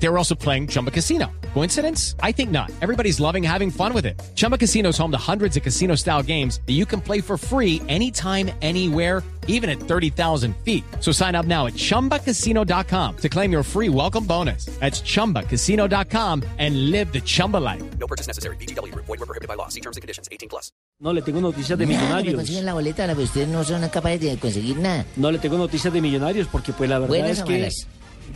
They were also playing Chumba Casino. Coincidence? I think not. Everybody's loving having fun with it. Chumba Casino is home to hundreds of casino style games that you can play for free anytime, anywhere, even at 30,000 feet. So sign up now at chumbacasino.com to claim your free welcome bonus. That's chumbacasino.com and live the Chumba life. No purchase necessary. BGW. Void were prohibited by law. See terms and conditions. 18 plus. No, le tengo noticias de Nada, me millonarios. consiguen la boleta, la- pues ustedes no son capaces de conseguir nada. No, le tengo noticias de millonarios porque pues la verdad ¿Buenas es que... malas?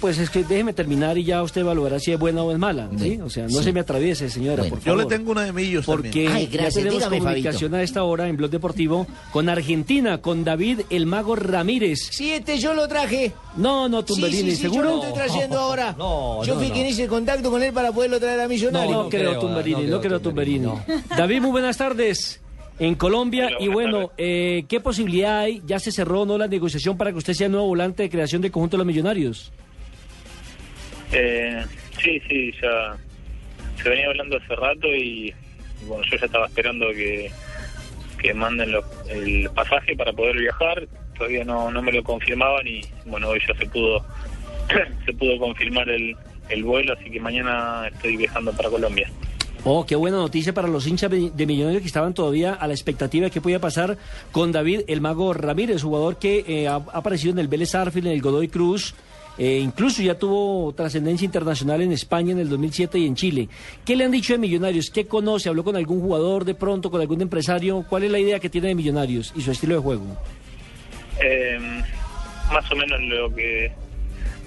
Pues es que déjeme terminar y ya usted evaluará si es buena o es mala, ¿sí? O sea, no sí. se me atraviese, señora, Bueno. por Yo favor. le tengo una de millos Porque también. Ay, gracias, ya tenemos dígame, comunicación a esta hora en Blog Deportivo con Argentina, con David el Mago Ramírez. Sí, este yo lo traje. No, no, Tumberini, sí, sí, ¿seguro? yo lo estoy trayendo ahora. No, yo no, fui no. quien hice contacto con él para poderlo traer a Millonario. No, no creo, creo, Tumberini, no no creo, Tumberini. David, muy buenas tardes. En Colombia, Hola, y bueno, eh, ¿qué posibilidad hay? ¿Ya se cerró no la negociación para que usted sea el nuevo volante de creación del conjunto de los millonarios? Eh, sí, sí, ya se venía hablando hace rato y, bueno, yo ya estaba esperando que, que manden los- el pasaje para poder viajar. Todavía no, no me lo confirmaban y bueno, hoy ya se pudo se pudo confirmar el, el vuelo, así que mañana estoy viajando para Colombia. Oh, qué buena noticia para los hinchas de Millonarios que estaban todavía a la expectativa de qué podía pasar con David el Mago Ramírez, jugador que eh, ha aparecido en el Vélez Arfield, en el Godoy Cruz, eh, incluso ya tuvo trascendencia internacional en España en el 2007 y en Chile. ¿Qué le han dicho de Millonarios? ¿Qué conoce? ¿Habló con algún jugador de pronto, con algún empresario? ¿Cuál es la idea que tiene de Millonarios y su estilo de juego? Eh, más o menos lo que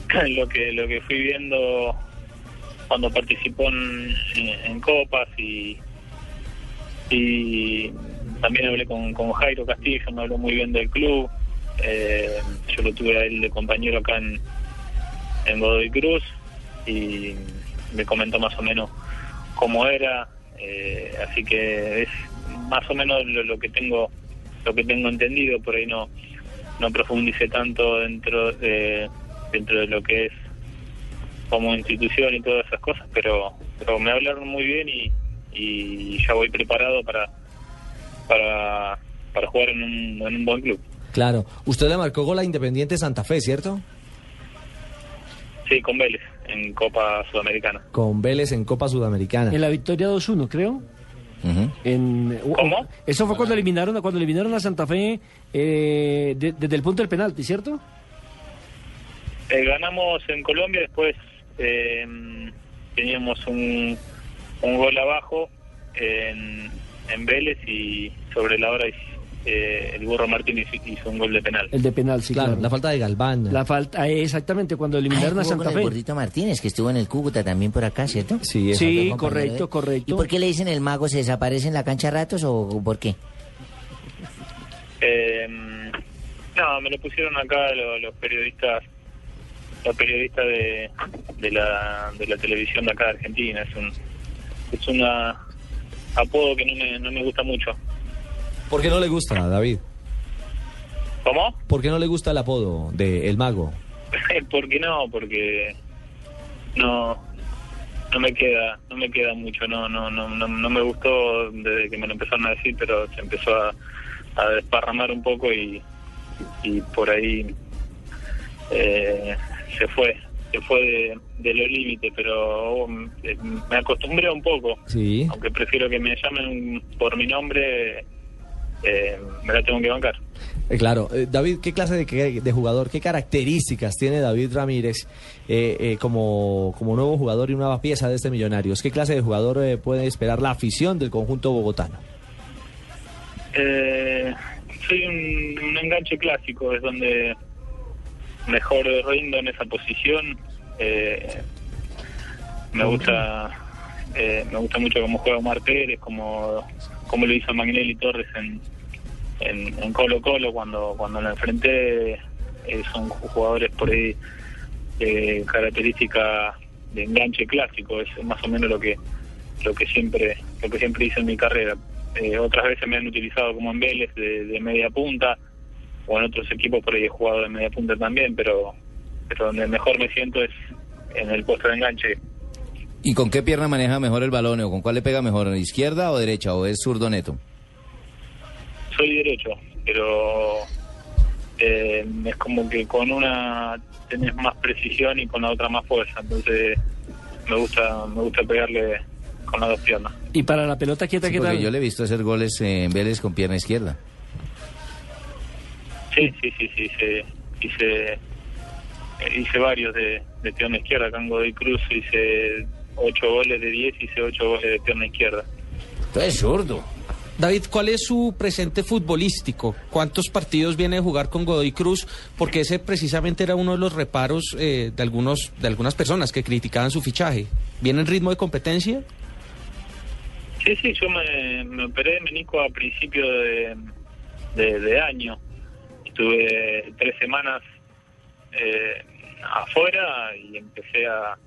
lo que lo que fui viendo cuando participó en, en copas y y también hablé con, con Jairo Castillo me habló muy bien del club Eh, yo lo tuve a él de compañero acá en, en Godoy Cruz y me comentó más o menos cómo era eh, así que es más o menos lo, que tengo lo que tengo entendido por ahí no no profundice tanto dentro de dentro de lo que es como institución y todas esas cosas pero pero me hablaron muy bien y, y ya voy preparado para para para jugar en un, en un buen club Claro. Usted le marcó gol a Independiente Santa Fe, ¿cierto? Sí con Vélez en Copa Sudamericana Con Vélez en Copa Sudamericana. En la victoria 2-1, creo. En, ¿Cómo? Eso fue cuando eliminaron, cuando eliminaron a Santa Fe eh, de- desde el punto del penalti, ¿cierto? Eh, ganamos en Colombia, después eh, teníamos un, un gol abajo en, en Vélez y sobre la hora eh, el Burro Martínez hizo un gol de penal. El de penal, sí, claro, claro. la falta de Galván. La falta, eh, exactamente, cuando Ay, eliminaron a con Santa el Fe. gordito Martínez, que estuvo en el Cúcuta también por acá, ¿cierto? Sí, Sí, correcto, de correcto. ¿Y por qué le dicen el mago? ¿Se desaparece en la cancha a ratos o por qué? Eh, no, me lo pusieron acá lo- los, periodistas los periodistas de, de la de la televisión de acá de Argentina. Es un es una apodo que no me, no me gusta mucho. ¿Por qué no le gusta, David? ¿Cómo? ¿Por qué no le gusta el apodo de El Mago? ¿Por qué no? Porque no no me queda no me queda mucho no no no no, no me gustó desde que me lo empezaron a decir pero se empezó a, a desparramar un poco y y por ahí eh, se fue se fue de, de los límites pero eh, me acostumbré un poco Sí. aunque prefiero que me llamen por mi nombre eh, me la tengo que bancar Eh, claro. Eh, David, ¿qué clase de, jugador, qué características tiene David Ramírez eh, eh, como, como nuevo jugador y nueva pieza de este Millonarios? ¿Qué clase de jugador eh, puede esperar la afición del conjunto bogotano? Eh, soy un, un enganche clásico, es donde mejor rindo en esa posición. Eh, me gusta me gusta mucho cómo juega Omar Pérez, como, como lo hizo Magnelli Torres en, en, Colo Colo cuando, cuando lo enfrenté. Eh, son jugadores por ahí de característica de enganche clásico, es más o menos lo que lo que siempre lo que siempre hice en mi carrera. Eh, otras veces me han utilizado como en Vélez de, media punta o en otros equipos por ahí he jugado de media punta también, pero donde mejor me siento es en el puesto de enganche. ¿Y con qué pierna maneja mejor el balón o con cuál le pega mejor? ¿Izquierda o derecha o es zurdo neto? soy derecho, pero eh, es como que con una tenés más precisión y con la otra más fuerza, entonces me gusta me gusta pegarle con las dos piernas. Y para la pelota quieta, Sí, ¿qué porque tal? yo le he visto hacer goles en Vélez con pierna izquierda. Sí, sí, sí, sí, hice, hice, hice varios de, de pierna izquierda, acá en Godoy Cruz hice ocho goles de 10, hice ocho goles de pierna izquierda. Eres zurdo. David, ¿cuál es su presente futbolístico? ¿Cuántos partidos viene a jugar con Godoy Cruz? Porque ese precisamente era uno de los reparos eh, de algunos de algunas personas que criticaban su fichaje. ¿Viene en ritmo de competencia? Sí, sí, yo me, me operé de menisco a principio de, de, de año. Estuve tres semanas eh, afuera y empecé a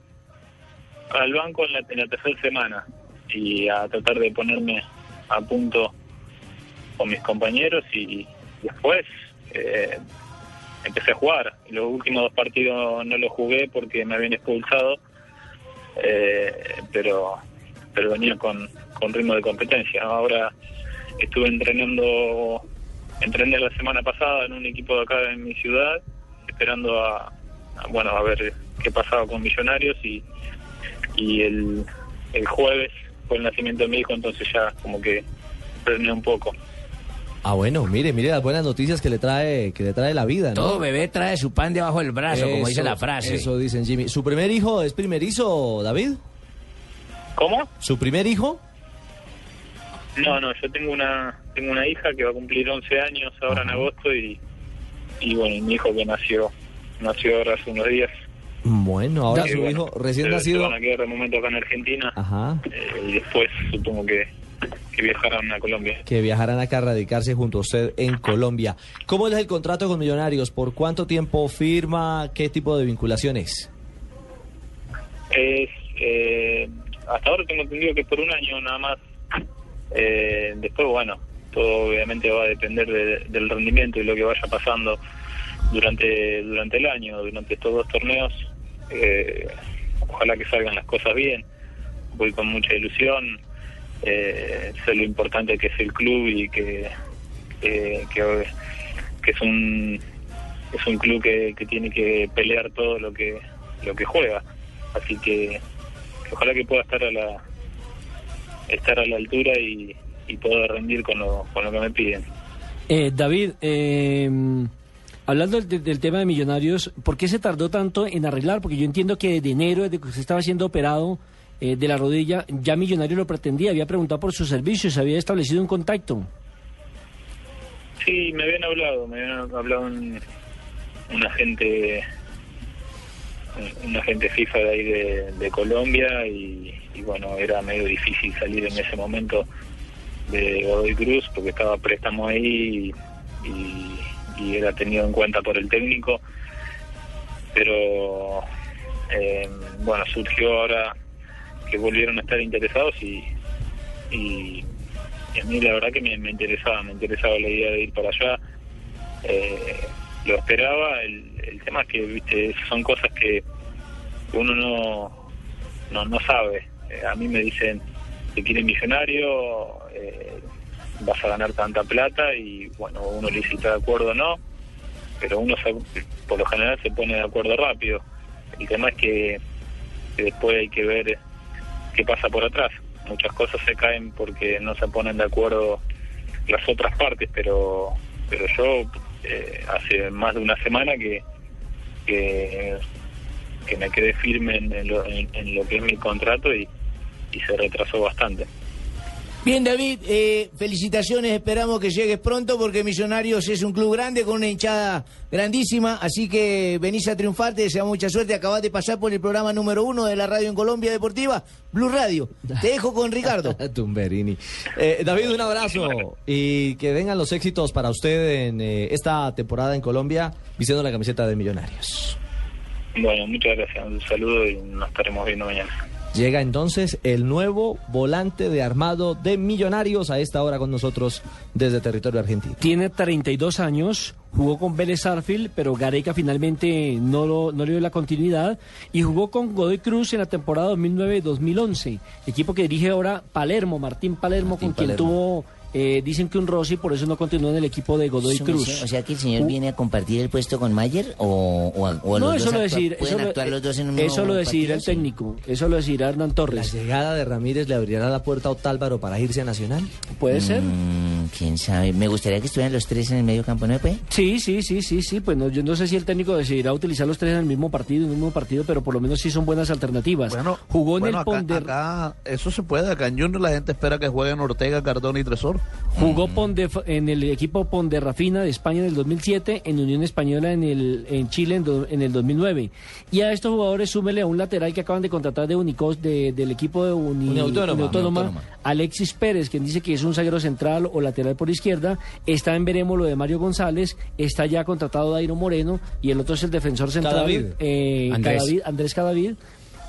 al banco en la, en la tercera semana y a tratar de ponerme a punto con mis compañeros y después eh, empecé a jugar. Los últimos dos partidos no los jugué porque me habían expulsado, eh, pero pero venía con, con ritmo de competencia. Ahora estuve entrenando, entrené la semana pasada en un equipo de acá en mi ciudad, esperando a, a, bueno a ver qué pasaba con Millonarios y, y el, el jueves fue el nacimiento de mi hijo, entonces ya como que frené un poco. Ah, bueno, mire, mire las buenas noticias que le trae, que le trae la vida, ¿no? Todo bebé trae su pan debajo del brazo, como dice la frase. Eso dicen Jimmy. ¿Su primer hijo es primerizo, David? ¿Cómo? ¿Su primer hijo? No, no, yo tengo una tengo una hija que va a cumplir 11 años ahora en agosto y, y bueno, mi hijo que nació nació ahora hace unos días. Bueno, ahora su bueno, hijo recién nacido. momento acá en Argentina Ajá. eh, y después supongo que, que viajarán a Colombia. Que viajarán acá a radicarse junto a usted en Colombia. ¿Cómo es el contrato con Millonarios? ¿Por cuánto tiempo firma? ¿Qué tipo de vinculaciones? Es, eh, hasta ahora tengo entendido que por un año nada más. Eh, después, bueno, todo obviamente va a depender de- del rendimiento y lo que vaya pasando durante durante el año, durante estos dos torneos. Eh, ojalá que salgan las cosas bien. Voy con mucha ilusión. Eh, sé lo importante que es el club y que, que, es un es un club que, que tiene que pelear todo lo que lo que juega así que, ojalá que pueda estar a la estar a la altura y, y pueda rendir con lo, con lo que me piden Eh, David, eh, hablando del, tema de Millonarios, ¿por qué se tardó tanto en arreglar? Porque yo entiendo que desde enero, desde que usted estaba siendo operado eh, de la rodilla, ya Millonario lo pretendía, había preguntado por sus servicios, había establecido un contacto. sí me habían hablado me habían hablado un, un agente un, agente FIFA de ahí de, Colombia y, bueno era medio difícil salir en ese momento de Godoy Cruz porque estaba préstamo ahí y- y era tenido en cuenta por el técnico. Pero eh, bueno surgió ahora que volvieron a estar interesados y, y, a mí la verdad que me, interesaba me interesaba la idea de ir para allá. Eh, lo esperaba el, el tema es que viste son cosas que uno no no, no sabe. Eh, a mí me dicen que quiere millonario eh, vas a ganar tanta plata y bueno uno le dice de acuerdo o no pero uno se- por lo general se pone de acuerdo rápido. El tema es que, después hay que ver qué pasa por atrás. Muchas cosas se caen porque no se ponen de acuerdo las otras partes pero pero yo eh, hace más de una semana que que, me quedé firme en lo, en- en lo que es mi contrato y, y se retrasó bastante Bien, David, eh, felicitaciones, esperamos que llegues pronto porque Millonarios es un club grande con una hinchada grandísima, así que venís a triunfar, te deseamos mucha suerte, acabas de pasar por el programa número uno de la radio en Colombia Deportiva, Blue Radio. Te dejo con Ricardo. Tumberini. Eh, David, un abrazo y que vengan los éxitos para usted en eh, esta temporada en Colombia vistiendo la camiseta de Millonarios. bueno muchas gracias un saludo y nos estaremos viendo mañana Llega entonces el nuevo volante de armado de Millonarios a esta hora con nosotros desde territorio argentino. Tiene 32 años, jugó con Vélez Arfield, pero Gareca finalmente no, lo- no le dio la continuidad y jugó con Godoy Cruz en la temporada 2009-2011, equipo que dirige ahora Palermo, Martín Palermo, Martín con quien tuvo eh, dicen que un Rossi por eso no continúa en el equipo de Godoy Eso Cruz. sé, O sea que el señor Uh, viene a compartir el puesto con Mayer o, o, a- o a no, los eso dos lo decir, pueden eso, lo- actuar los dos en un eso mismo lo decidirá el técnico, eso lo decidirá Hernán ¿La Torres. llegada de Ramírez le abrirá la puerta a Otálvaro para irse a Nacional? Puede ser. Mm, quién sabe. Me gustaría que estuvieran los tres en el medio campo, ¿no? Pues? Sí, sí, sí, sí, sí. Pues no, yo no sé si el técnico decidirá utilizar los tres en el mismo partido, en el mismo partido, pero por lo menos sí son buenas alternativas. Bueno, Jugó en bueno, el acá, Ponder, acá eso se puede. Acá en Junior la gente espera que jueguen Ortega, Cardona y Tresor. Jugó Ponde- en el equipo Ponderrafina de España en el 2007, en Unión Española en el en Chile en, do- en el 2009. Y a estos jugadores súmele a un lateral que acaban de contratar de Unicos de- del equipo de Uni- Uniautónoma. Uniautónoma, Uniautónoma. Alexis Pérez, quien dice que es un zaguero central o lateral por izquierda. Está en veremos lo de Mario González, está ya contratado Dairo Moreno y el otro es el defensor central Cadavid. eh, Andrés. Cadavid, Andrés Cadavid.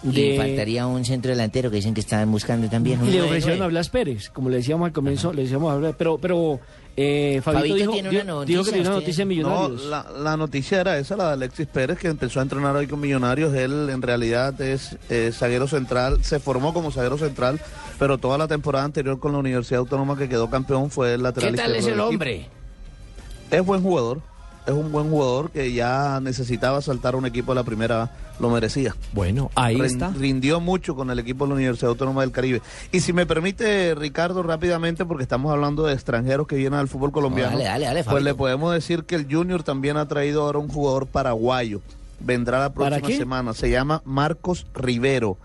Y de- faltaría un centro delantero que dicen que estaban buscando también. un y le ofrecieron a. Blas Pérez, como le decíamos al comienzo, le decíamos a Blas, pero, pero eh, Fabito, Fabito dijo, tiene una noticia, dijo que tiene una noticia en No, Millonarios. la, la noticia era esa, la de Alexis Pérez, que empezó a entrenar hoy con Millonarios. Él en realidad es eh, zaguero central, se formó como zaguero central, pero toda la temporada anterior con la Universidad Autónoma que quedó campeón fue el lateral ¿Qué tal izquierdo es el equipo. hombre? Es buen jugador, es un buen jugador que ya necesitaba saltar a un equipo de la primera, lo merecía. Bueno, ahí está. Rindió mucho con el equipo de la Universidad Autónoma del Caribe. Y si me permite, Ricardo, rápidamente, porque estamos hablando de extranjeros que vienen al fútbol colombiano, dale, dale, dale, pues le podemos decir que el Junior también ha traído ahora un jugador paraguayo. Vendrá la ¿Para próxima semana. Se llama Marcos Rivero.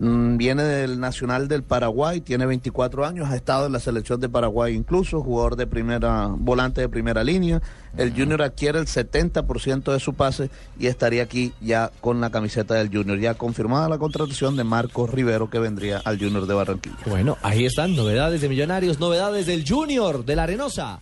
Mm, Viene del Nacional del Paraguay, tiene 24 años, ha estado en la selección de Paraguay incluso, jugador de primera, volante de primera línea. El Junior adquiere el 70% de su pase y estaría aquí ya con la camiseta del Junior. Ya confirmada la contratación de Marcos Rivero que vendría al Junior de Barranquilla. Bueno, ahí están, novedades de Millonarios, novedades del Junior, de la Arenosa.